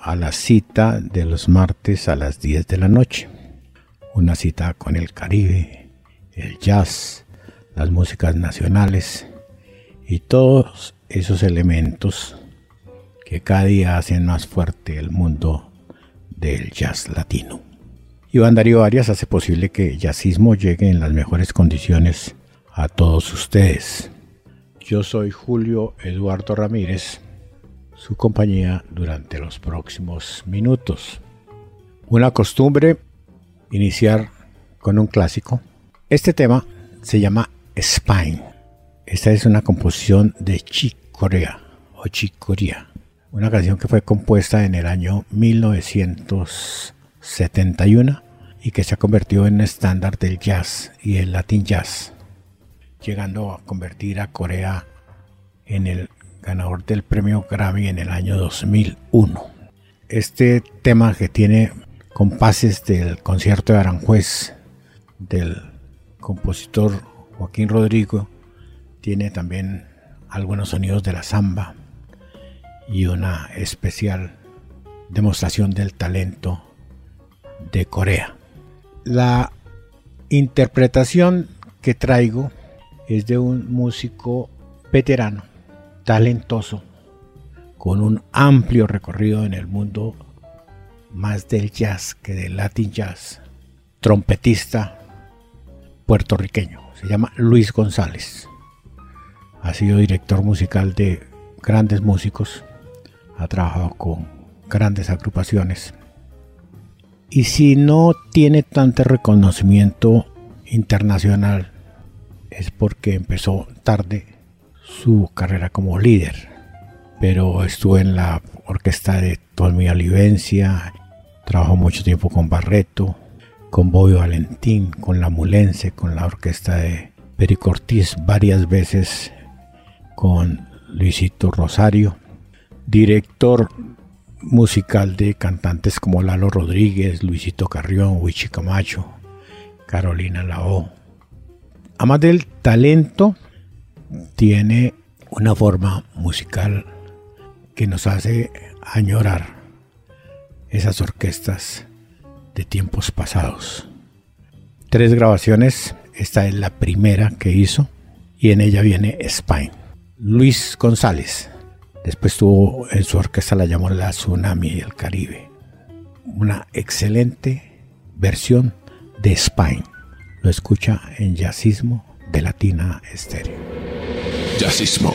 a la cita de los martes a las 10 de la noche. Una cita con el Caribe, el jazz, las músicas nacionales y todos esos elementos que cada día hacen más fuerte el mundo del jazz latino. Iván Darío Arias hace posible que jazzismo llegue en las mejores condiciones a todos ustedes. Yo soy Julio Eduardo Ramírez su compañía durante los próximos minutos. Una costumbre iniciar con un clásico. Este tema se llama Spine. Esta es una composición de Chick Corea o Chick Corea, una canción que fue compuesta en el año 1971 y que se ha convertido en estándar del jazz y el latin jazz, llegando a convertir a Corea en el ganador del premio Grammy en el año 2001. Este tema que tiene compases del concierto de Aranjuez del compositor Joaquín Rodrigo, tiene también algunos sonidos de la samba y una especial demostración del talento de Corea. La interpretación que traigo es de un músico veterano talentoso, con un amplio recorrido en el mundo más del jazz que del latin jazz, trompetista puertorriqueño, se llama Luis González. Ha sido director musical de grandes músicos, ha trabajado con grandes agrupaciones. Y si no tiene tanto reconocimiento internacional, es porque empezó tarde su carrera como líder, pero estuvo en la orquesta de Tolmi Olivencia, trabajó mucho tiempo con Barreto, con Bobby Valentín, con la Mulense, con la orquesta de Perico Ortiz, varias veces con Luisito Rosario, director musical de cantantes como Lalo Rodríguez, Luisito Carrión, Wichi Camacho, Carolina Lao. Además del talento, tiene una forma musical que nos hace añorar esas orquestas de tiempos pasados. Tres grabaciones, esta es la primera que hizo y en ella viene Spine. Luis González, después tuvo en su orquesta la llamó la Tsunami del Caribe. Una excelente versión de Spine. Lo escucha en Jazzismo de Latina Estéreo. Jazzismo.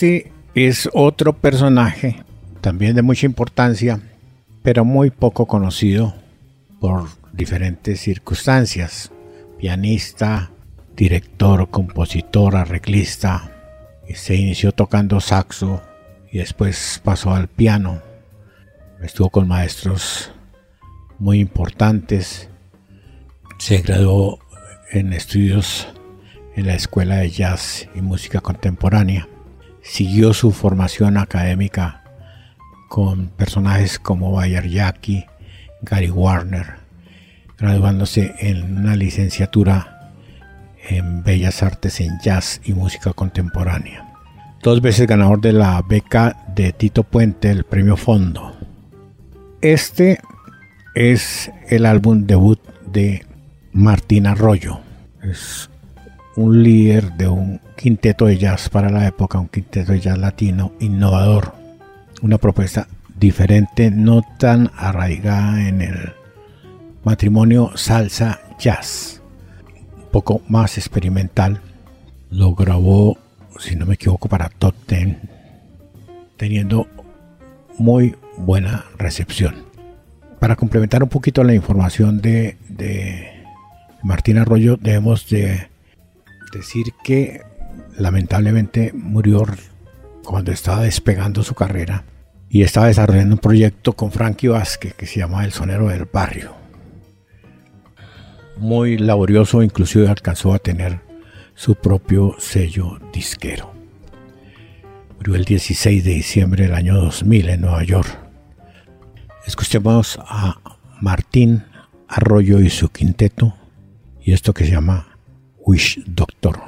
Este es otro personaje también de mucha importancia, pero muy poco conocido por diferentes circunstancias. Pianista, director, compositor, arreglista. Se inició tocando saxo y después pasó al piano. Estuvo con maestros muy importantes. Se graduó en estudios en la Escuela de Jazz y Música Contemporánea. Siguió su formación académica con personajes como Bayer Jackie, Gary Warner, graduándose en una licenciatura en Bellas Artes en Jazz y Música Contemporánea. Dos veces ganador de la beca de Tito Puente, el premio Fondo. Este es el álbum debut de Martín Arroyo. Es un líder de un quinteto de jazz para la época, un quinteto de jazz latino innovador. Una propuesta diferente, no tan arraigada en el matrimonio salsa jazz. Un poco más experimental. Lo grabó, si no me equivoco, para Top Ten, teniendo muy buena recepción. Para complementar un poquito la información de, Martín Arroyo, debemos de decir que lamentablemente murió cuando estaba despegando su carrera y estaba desarrollando un proyecto con Frankie Vázquez que se llama El Sonero del Barrio. Muy laborioso, inclusive alcanzó a tener su propio sello disquero. Murió el 16 de diciembre del año 2000 en Nueva York. Escuchemos a Martín Arroyo y su quinteto y esto que se llama Wish Doctor.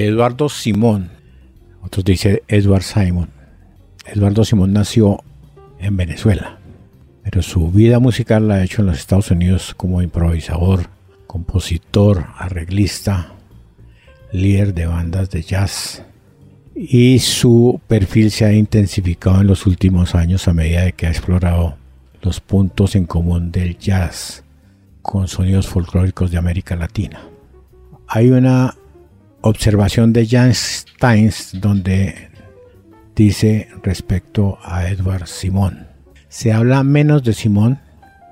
Eduardo Simón. Otros dicen Edward Simon. Eduardo Simón nació en Venezuela, pero su vida musical la ha hecho en los Estados Unidos como improvisador, compositor, arreglista, líder de bandas de jazz. Y su perfil se ha intensificado en los últimos años a medida de que ha explorado los puntos en común del jazz con sonidos folclóricos de América Latina. Hay una observación de Jan Steins donde dice respecto a Edward Simón. Se habla menos de Simón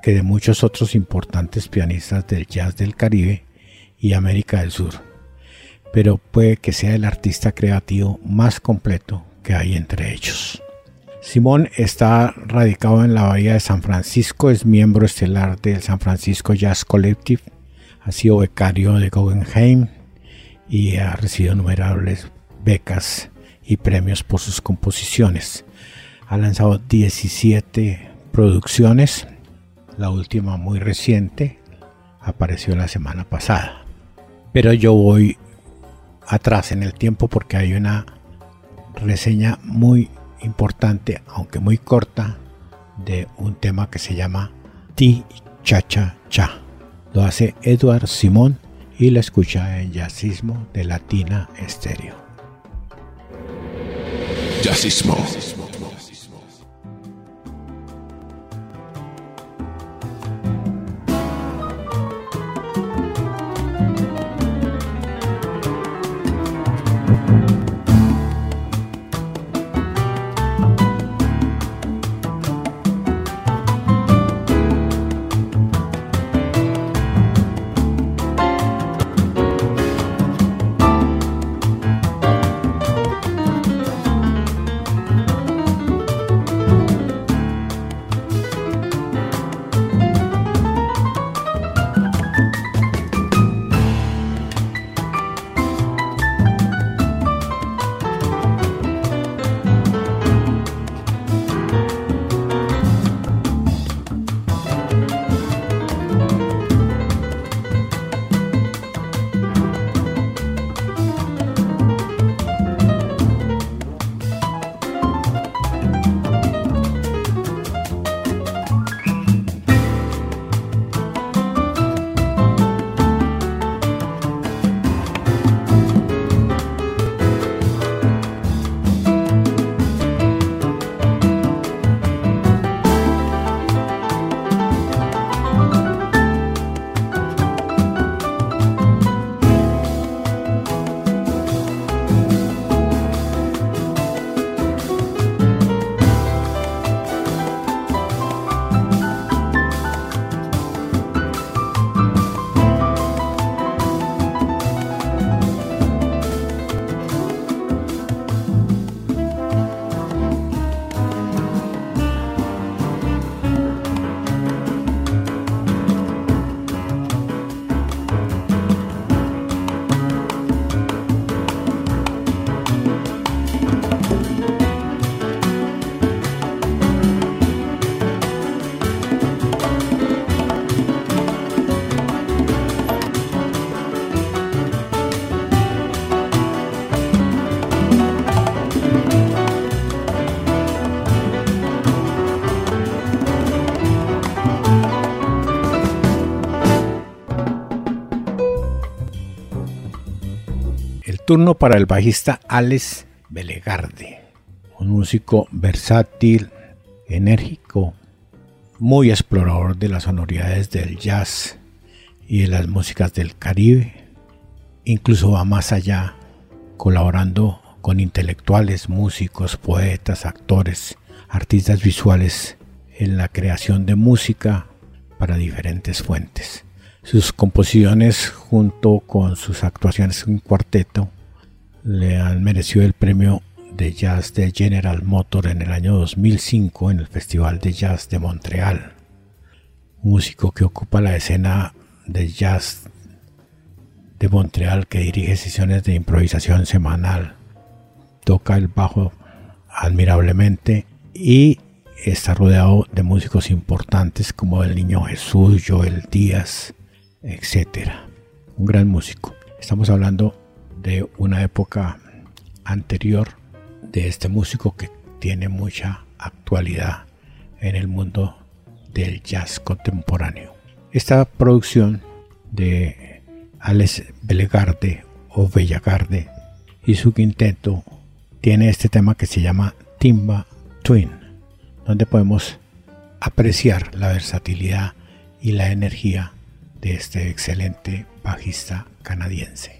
que de muchos otros importantes pianistas del jazz del Caribe y América del Sur, pero puede que sea el artista creativo más completo que hay entre ellos. Simón está radicado en la Bahía de San Francisco, es miembro estelar del San Francisco Jazz Collective, ha sido becario de Guggenheim y ha recibido innumerables becas y premios por sus composiciones. Ha lanzado 17 producciones, la última muy reciente apareció la semana pasada. Pero yo voy atrás en el tiempo porque hay una reseña muy importante, aunque muy corta, de un tema que se llama Ti Cha Cha Cha. Lo hace Edward Simón y la escucha en Jazzismo de Latina Estéreo. Jazzismo. Turno para el bajista Alex Belegarde, un músico versátil, enérgico, muy explorador de las sonoridades del jazz y de las músicas del Caribe. Incluso va más allá, colaborando con intelectuales, músicos, poetas, actores, artistas visuales en la creación de música para diferentes fuentes. Sus composiciones junto con sus actuaciones en cuarteto le han merecido el premio de jazz de General Motor en el año 2005 en el Festival de Jazz de Montreal. Músico que ocupa la escena de jazz de Montreal que dirige sesiones de improvisación semanal. Toca el bajo admirablemente y está rodeado de músicos importantes como el Niño Jesús, Joel Díaz, etc. Un gran músico. Estamos hablando de una época anterior de este músico que tiene mucha actualidad en el mundo del jazz contemporáneo. Esta producción de Alex Belegarde o Bellagarde y su quinteto tiene este tema que se llama Timba Twin, donde podemos apreciar la versatilidad y la energía de este excelente bajista canadiense.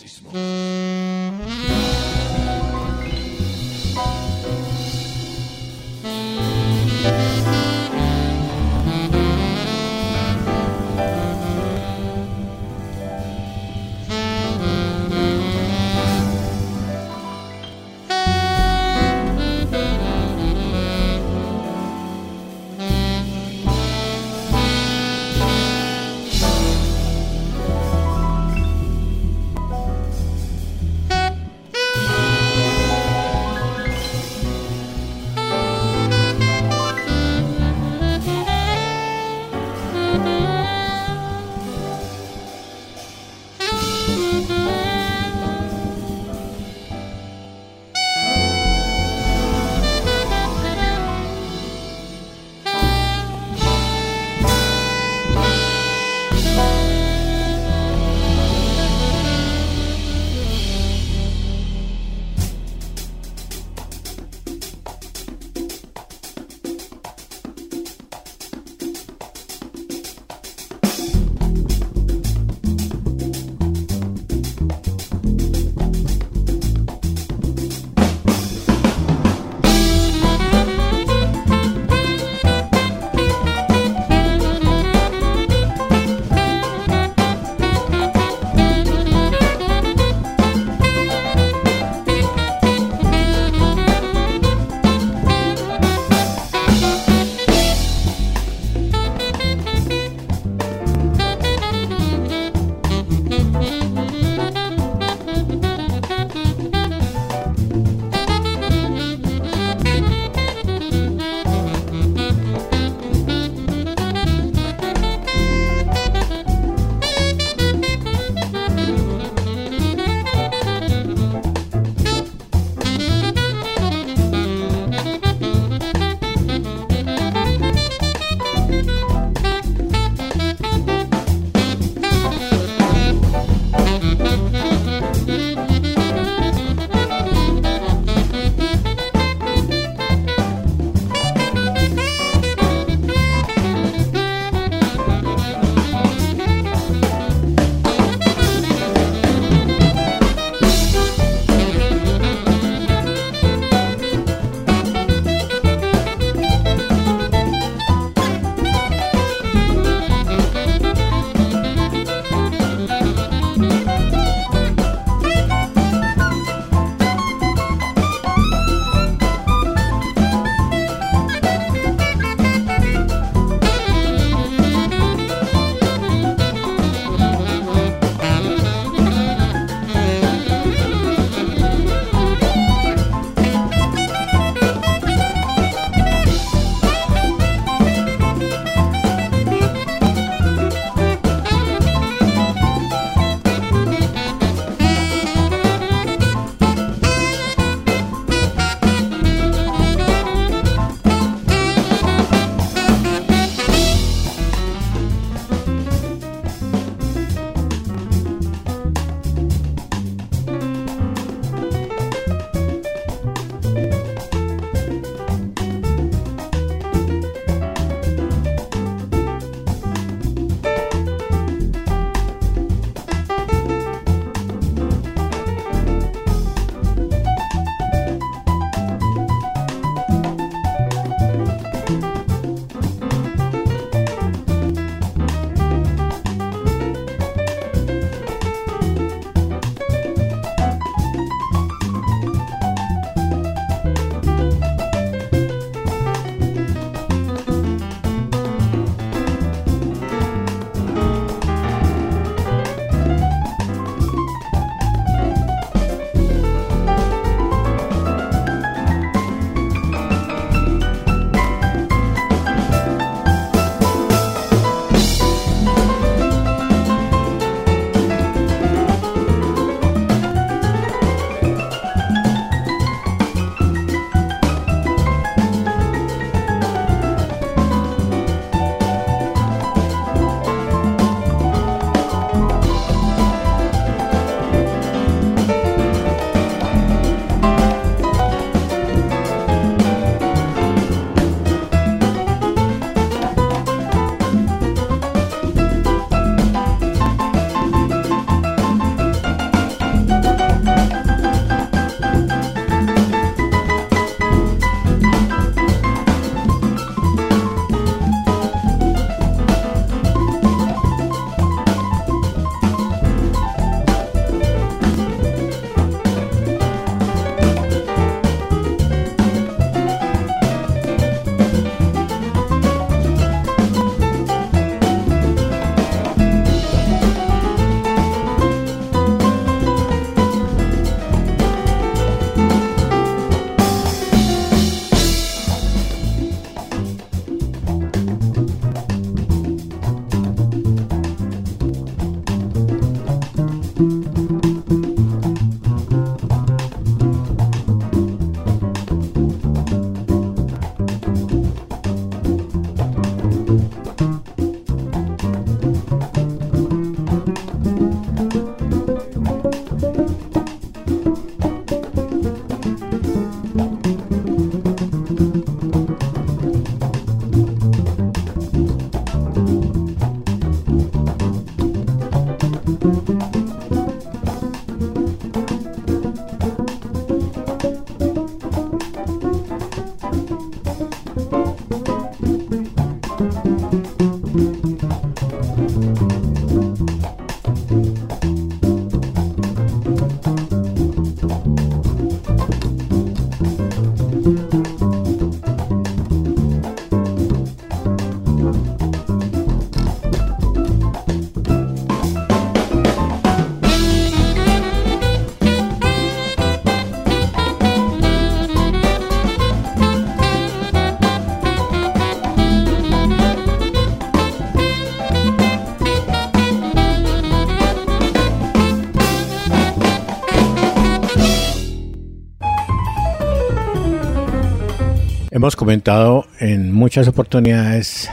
Hemos comentado en muchas oportunidades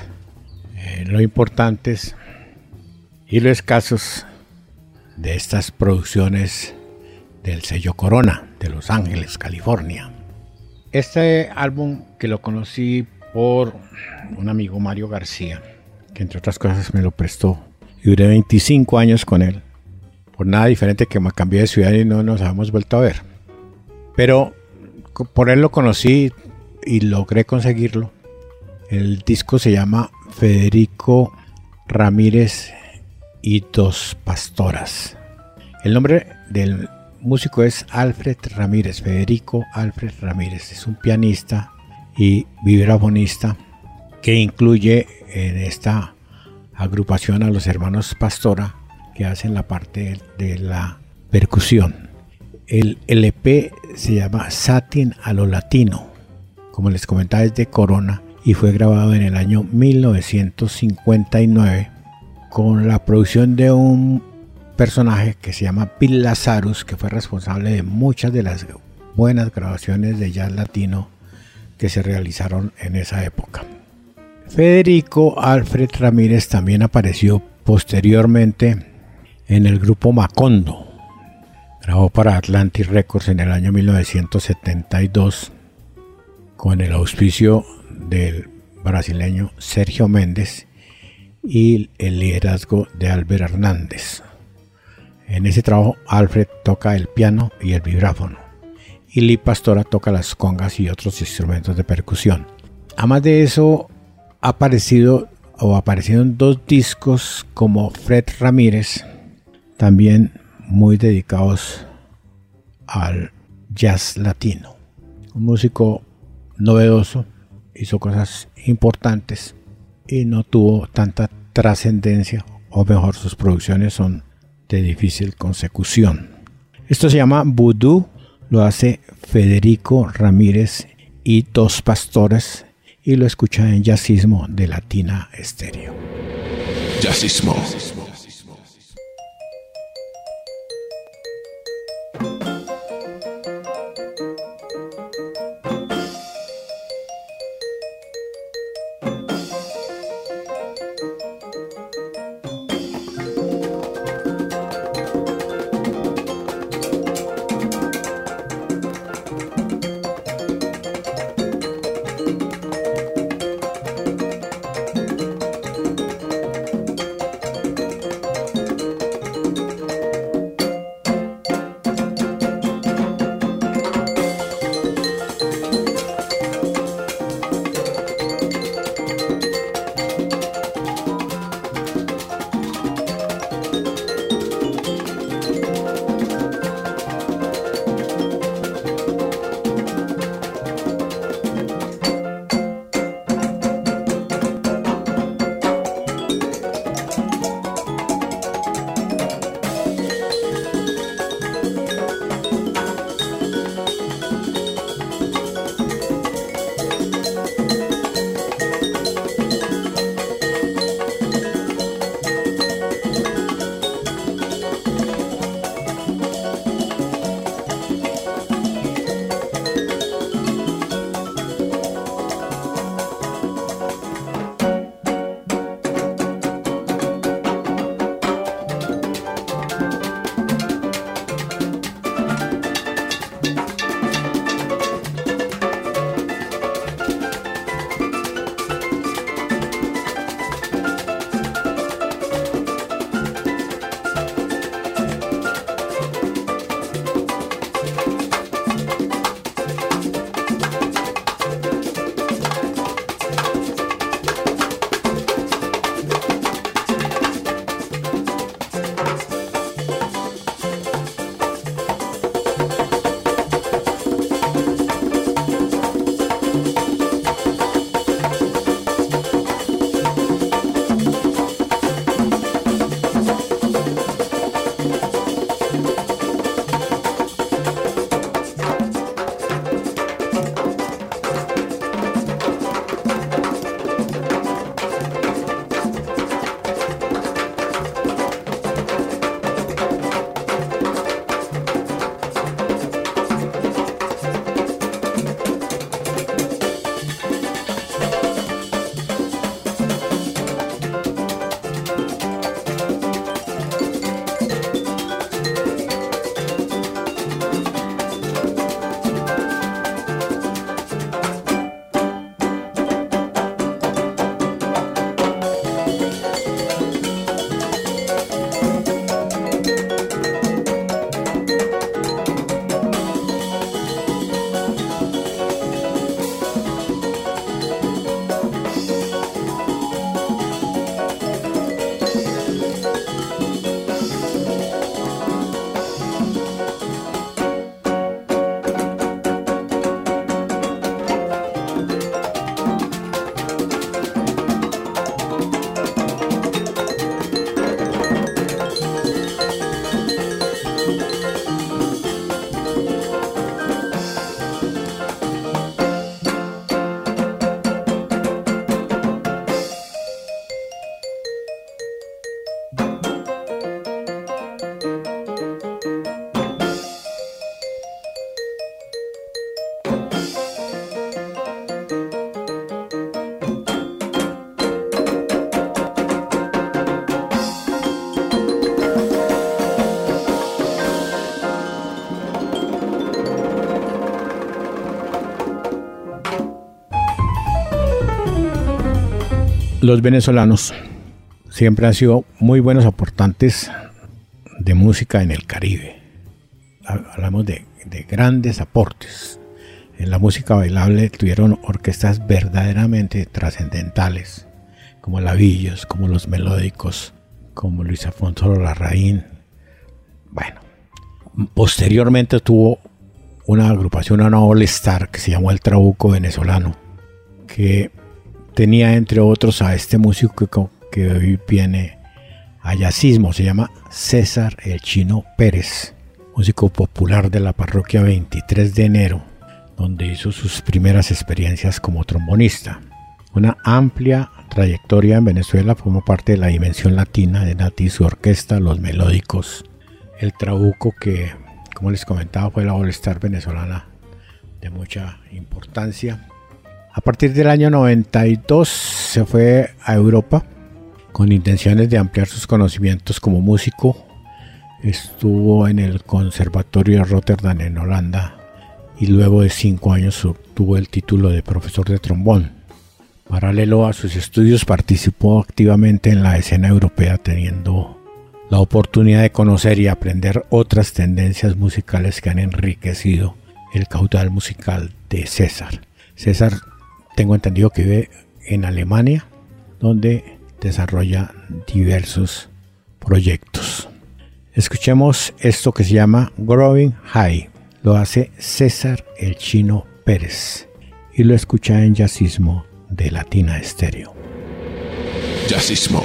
eh, lo importantes y lo escasos de estas producciones del sello Corona de Los Ángeles, California. Este álbum que lo conocí por un amigo Mario García, que entre otras cosas me lo prestó duré 25 años con él. Por nada diferente que me cambié de ciudad y no nos habíamos vuelto a ver. Pero por él lo conocí, y logré conseguirlo. El disco se llama Federico Ramírez y dos pastoras. El nombre del músico es Alfred Ramírez, Federico Alfred Ramírez. Es un pianista y vibrafonista que incluye en esta agrupación a los hermanos Pastora que hacen la parte de la percusión. El LP se llama Satin a lo latino como les comentaba, es de Corona y fue grabado en el año 1959 con la producción de un personaje que se llama Bill Lazarus, que fue responsable de muchas de las buenas grabaciones de jazz latino que se realizaron en esa época. Federico Alfred Ramírez también apareció posteriormente en el grupo Macondo. Grabó para Atlantic Records en el año 1972 con el auspicio del brasileño Sergio Méndez y el liderazgo de Albert Hernández. En ese trabajo Alfred toca el piano y el vibráfono y Lee Pastora toca las congas y otros instrumentos de percusión. Además de eso, ha aparecido o aparecieron dos discos como Fred Ramírez, también muy dedicados al jazz latino. Un músico novedoso, hizo cosas importantes y no tuvo tanta trascendencia, o mejor, sus producciones son de difícil consecución. Esto se llama Voodoo, lo hace Federico Ramírez y dos pastores y lo escucha en Jazzismo de Latina Estéreo. Jazzismo. Los venezolanos siempre han sido muy buenos aportantes de música en el Caribe. Hablamos de, de grandes aportes. En la música bailable tuvieron orquestas verdaderamente trascendentales, como Lavillos, como los Melódicos, como Luis Afonso Larraín. Bueno, posteriormente tuvo una agrupación, una All Star, que se llamó El Trabuco Venezolano, que tenía entre otros a este músico que hoy viene a jazzismo, se llama César El Chino Pérez, músico popular de la parroquia 23 de enero, donde hizo sus primeras experiencias como trombonista. Una amplia trayectoria en Venezuela formó parte de la dimensión latina de Nati y su orquesta, Los Melódicos, el Trabuco que, como les comentaba, fue la All Star venezolana de mucha importancia. A partir del año 92 se fue a Europa con intenciones de ampliar sus conocimientos como músico. Estuvo en el Conservatorio de Rotterdam en Holanda y luego de cinco años obtuvo el título de profesor de trombón. Paralelo a sus estudios participó activamente en la escena europea teniendo la oportunidad de conocer y aprender otras tendencias musicales que han enriquecido el caudal musical de César. César, tengo entendido que vive en Alemania, donde desarrolla diversos proyectos. Escuchemos esto que se llama Growing High. Lo hace César el Chino Pérez y lo escucha en Jazzismo de Latina Estéreo. Jazzismo.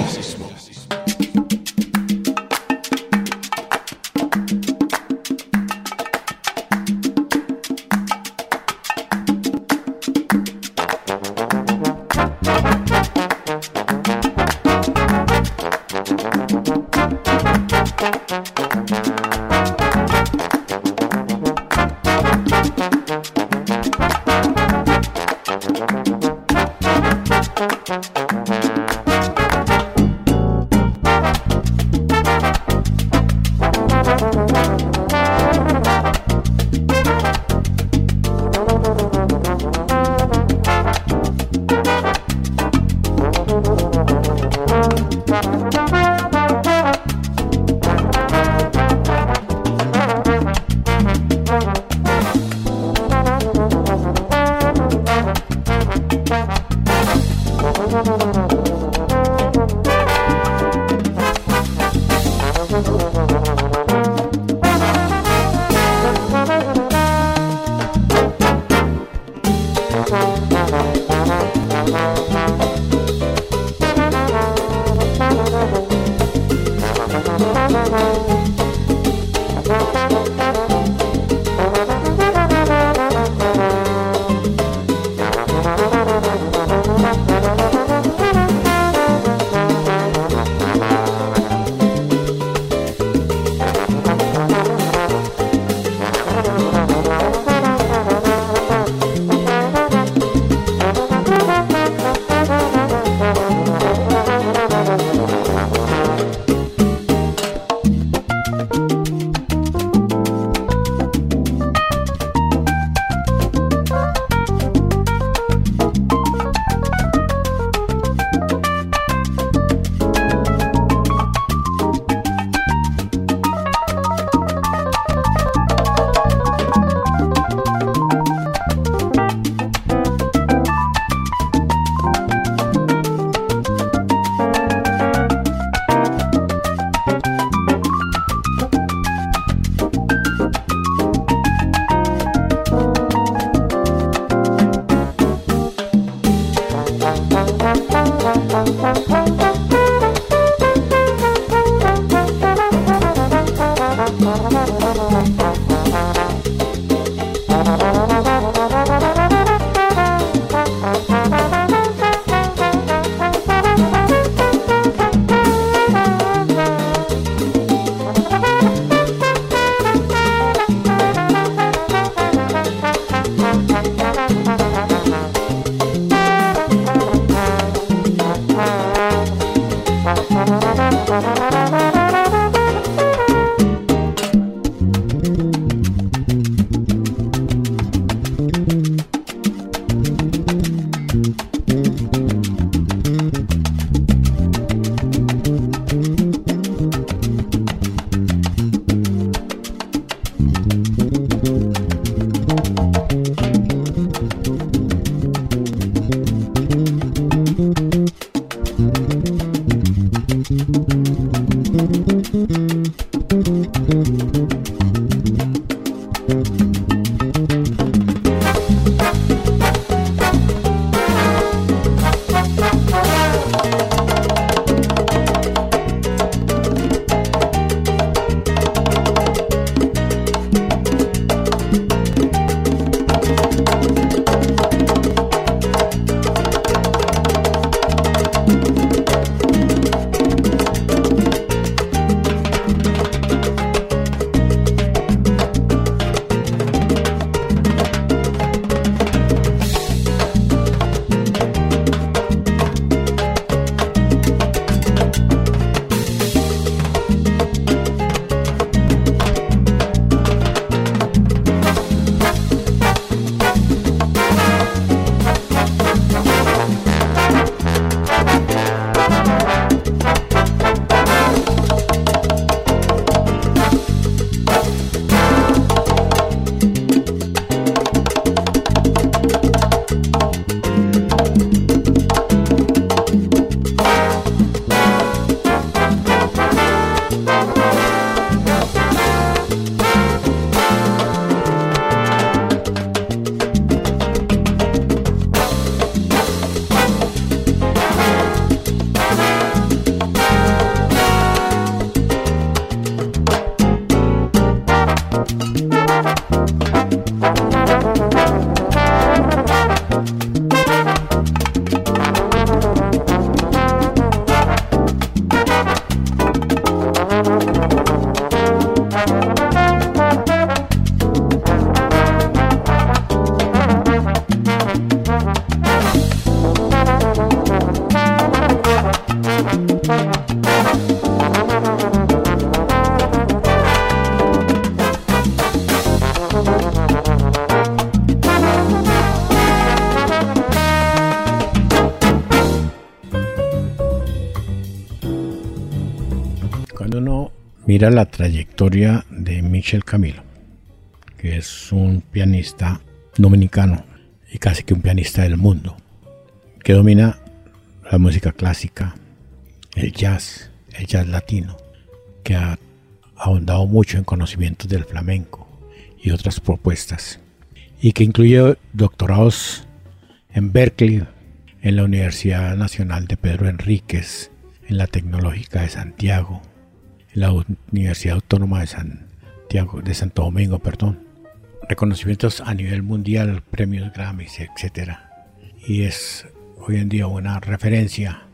Cuando uno mira la trayectoria de Michel Camilo, que es un pianista dominicano y casi que un pianista del mundo, que domina la música clásica, el jazz, el jazz latino, que ha ahondado mucho en conocimientos del flamenco y otras propuestas, y que incluye doctorados en Berkeley, en la Universidad Nacional de Pedro Enríquez, en la Tecnológica de Santiago, en la Universidad Autónoma de Santiago, de Santo Domingo, perdón, reconocimientos a nivel mundial, premios Grammys, etc. Y es hoy en día una referencia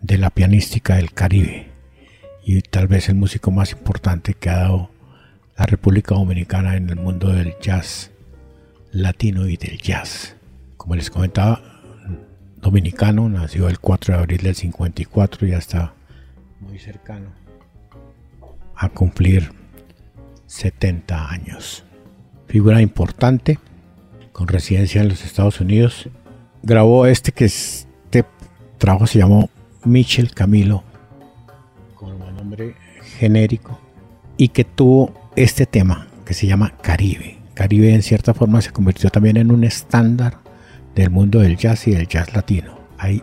de la pianística del Caribe y tal vez el músico más importante que ha dado la República Dominicana en el mundo del jazz latino y del jazz. Como les comentaba, dominicano, nació el 4 de abril del 54 y ya está muy cercano a cumplir 70 años. Figura importante, con residencia en los Estados Unidos. Grabó este que este trabajo se llamó Michel Camilo, con un nombre genérico, y que tuvo este tema que se llama Caribe. Caribe en cierta forma se convirtió también en un estándar del mundo del jazz y del jazz latino. Hay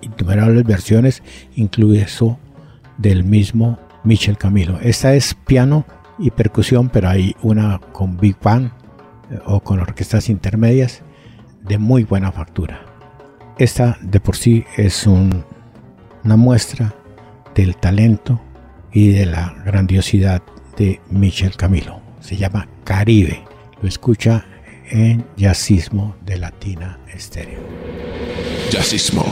innumerables versiones, incluso del mismo Michel Camilo. Esta es piano y percusión, pero hay una con big band eh, o con orquestas intermedias de muy buena factura. Esta de por sí es un, una muestra del talento y de la grandiosidad de Michel Camilo. Se llama Caribe. Lo escucha en Jazzismo de Latina Estéreo. Jazzismo.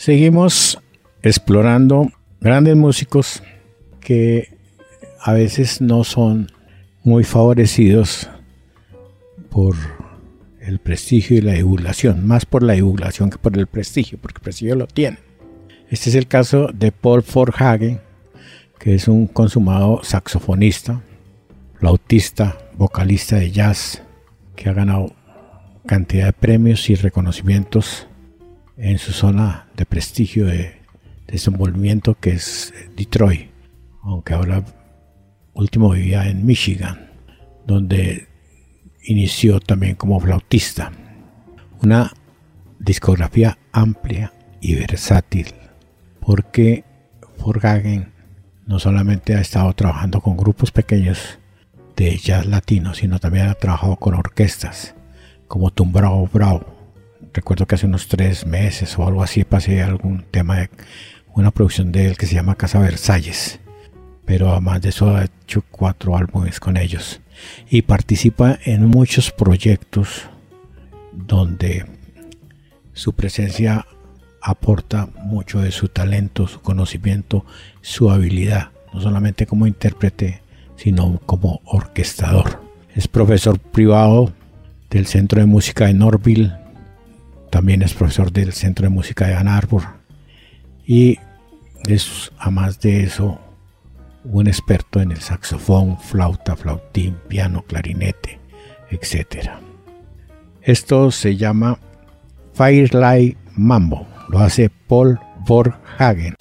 Seguimos explorando grandes músicos que a veces no son muy favorecidos por el prestigio y la divulgación, más por la divulgación que por el prestigio, porque el prestigio lo tiene. Este es el caso de Paul Forhagen, que es un consumado saxofonista, flautista, vocalista de jazz, que ha ganado cantidad de premios y reconocimientos en su zona de prestigio de desenvolvimiento que es Detroit, aunque ahora último vivía en Michigan, donde inició también como flautista. Una discografía amplia y versátil, porque Forgagen no solamente ha estado trabajando con grupos pequeños de jazz latino, sino también ha trabajado con orquestas como Tumbrao Bravo. Recuerdo que hace unos tres meses o algo así pasé algún tema de una producción de él que se llama Casa Versalles. Pero además de eso ha hecho cuatro álbumes con ellos y participa en muchos proyectos donde su presencia aporta mucho de su talento, su conocimiento, su habilidad, no solamente como intérprete, sino como orquestador. Es profesor privado del Centro de Música de Norville, también es profesor del Centro de Música de Ann Arbor y es, además de eso, un experto en el saxofón, flauta, flautín, piano, clarinete, etc. Esto se llama Firelight Mambo. Lo hace Paul Vorhagen.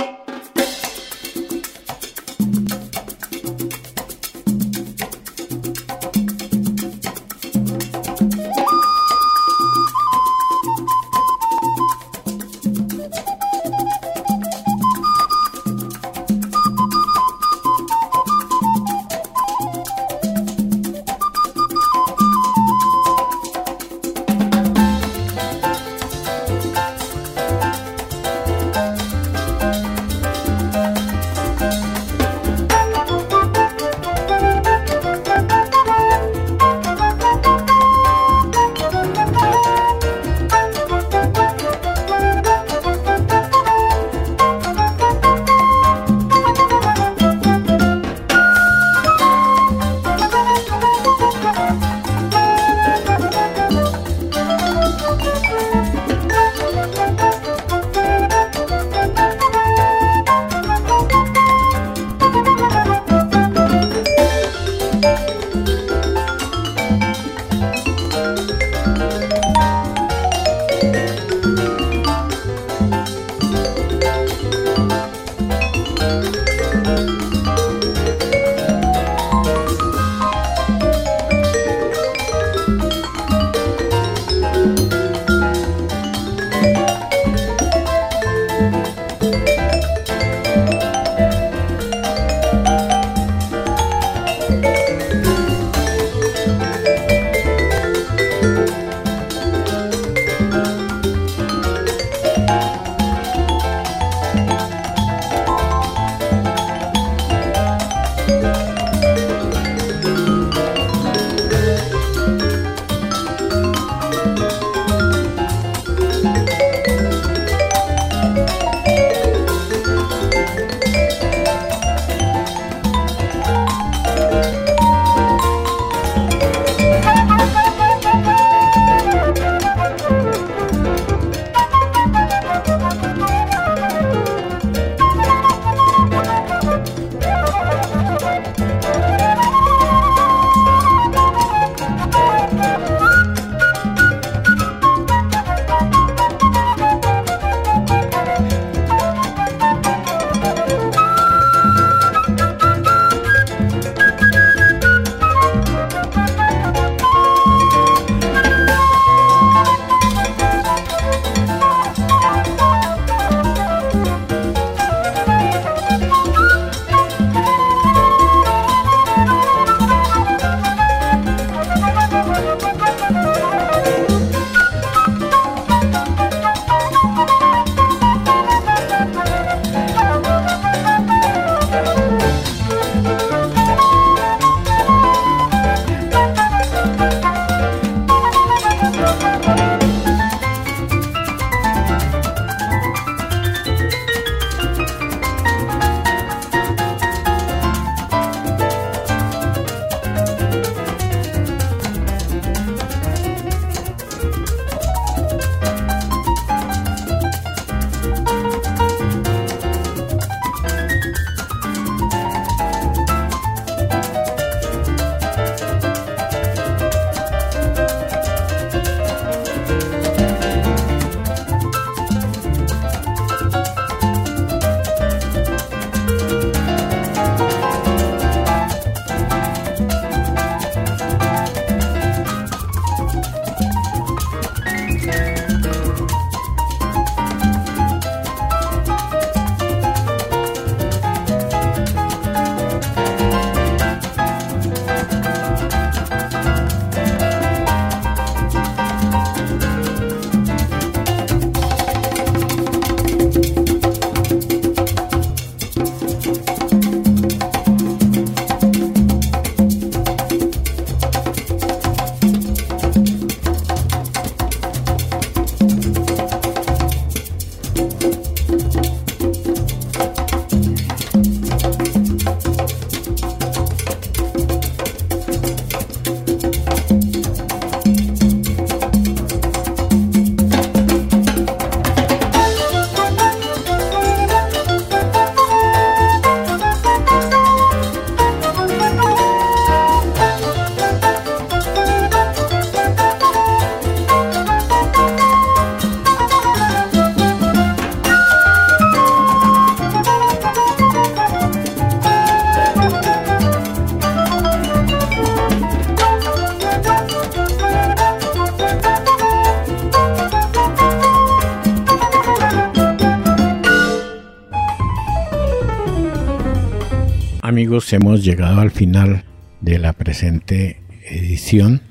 Hemos llegado al final de la presente edición.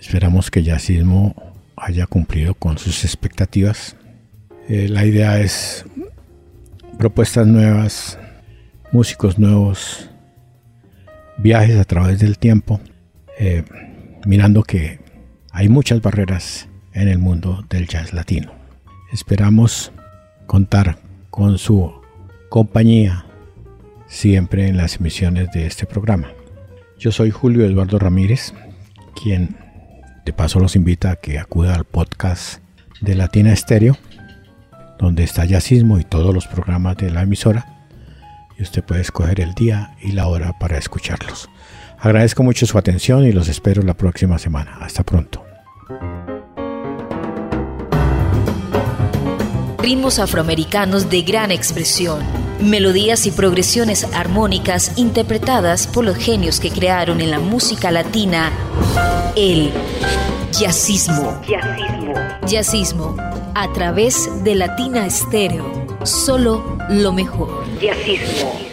Esperamos que Yacismo haya cumplido con sus expectativas. Eh, la idea es propuestas nuevas, músicos nuevos, viajes a través del tiempo, eh, mirando que hay muchas barreras en el mundo del jazz latino. Esperamos contar con su compañía siempre en las emisiones de este programa. Yo soy Julio Eduardo Ramírez, quien de paso los invita a que acuda al podcast de Latina Estéreo, donde está Yacismo y todos los programas de la emisora, y usted puede escoger el día y la hora para escucharlos. Agradezco mucho su atención y los espero la próxima semana. Hasta pronto. Ritmos afroamericanos de gran expresión, melodías y progresiones armónicas interpretadas por los genios que crearon en la música latina el jazzismo. Jazzismo. Jazzismo a través de Latina Estéreo. Solo lo mejor. Jazzismo.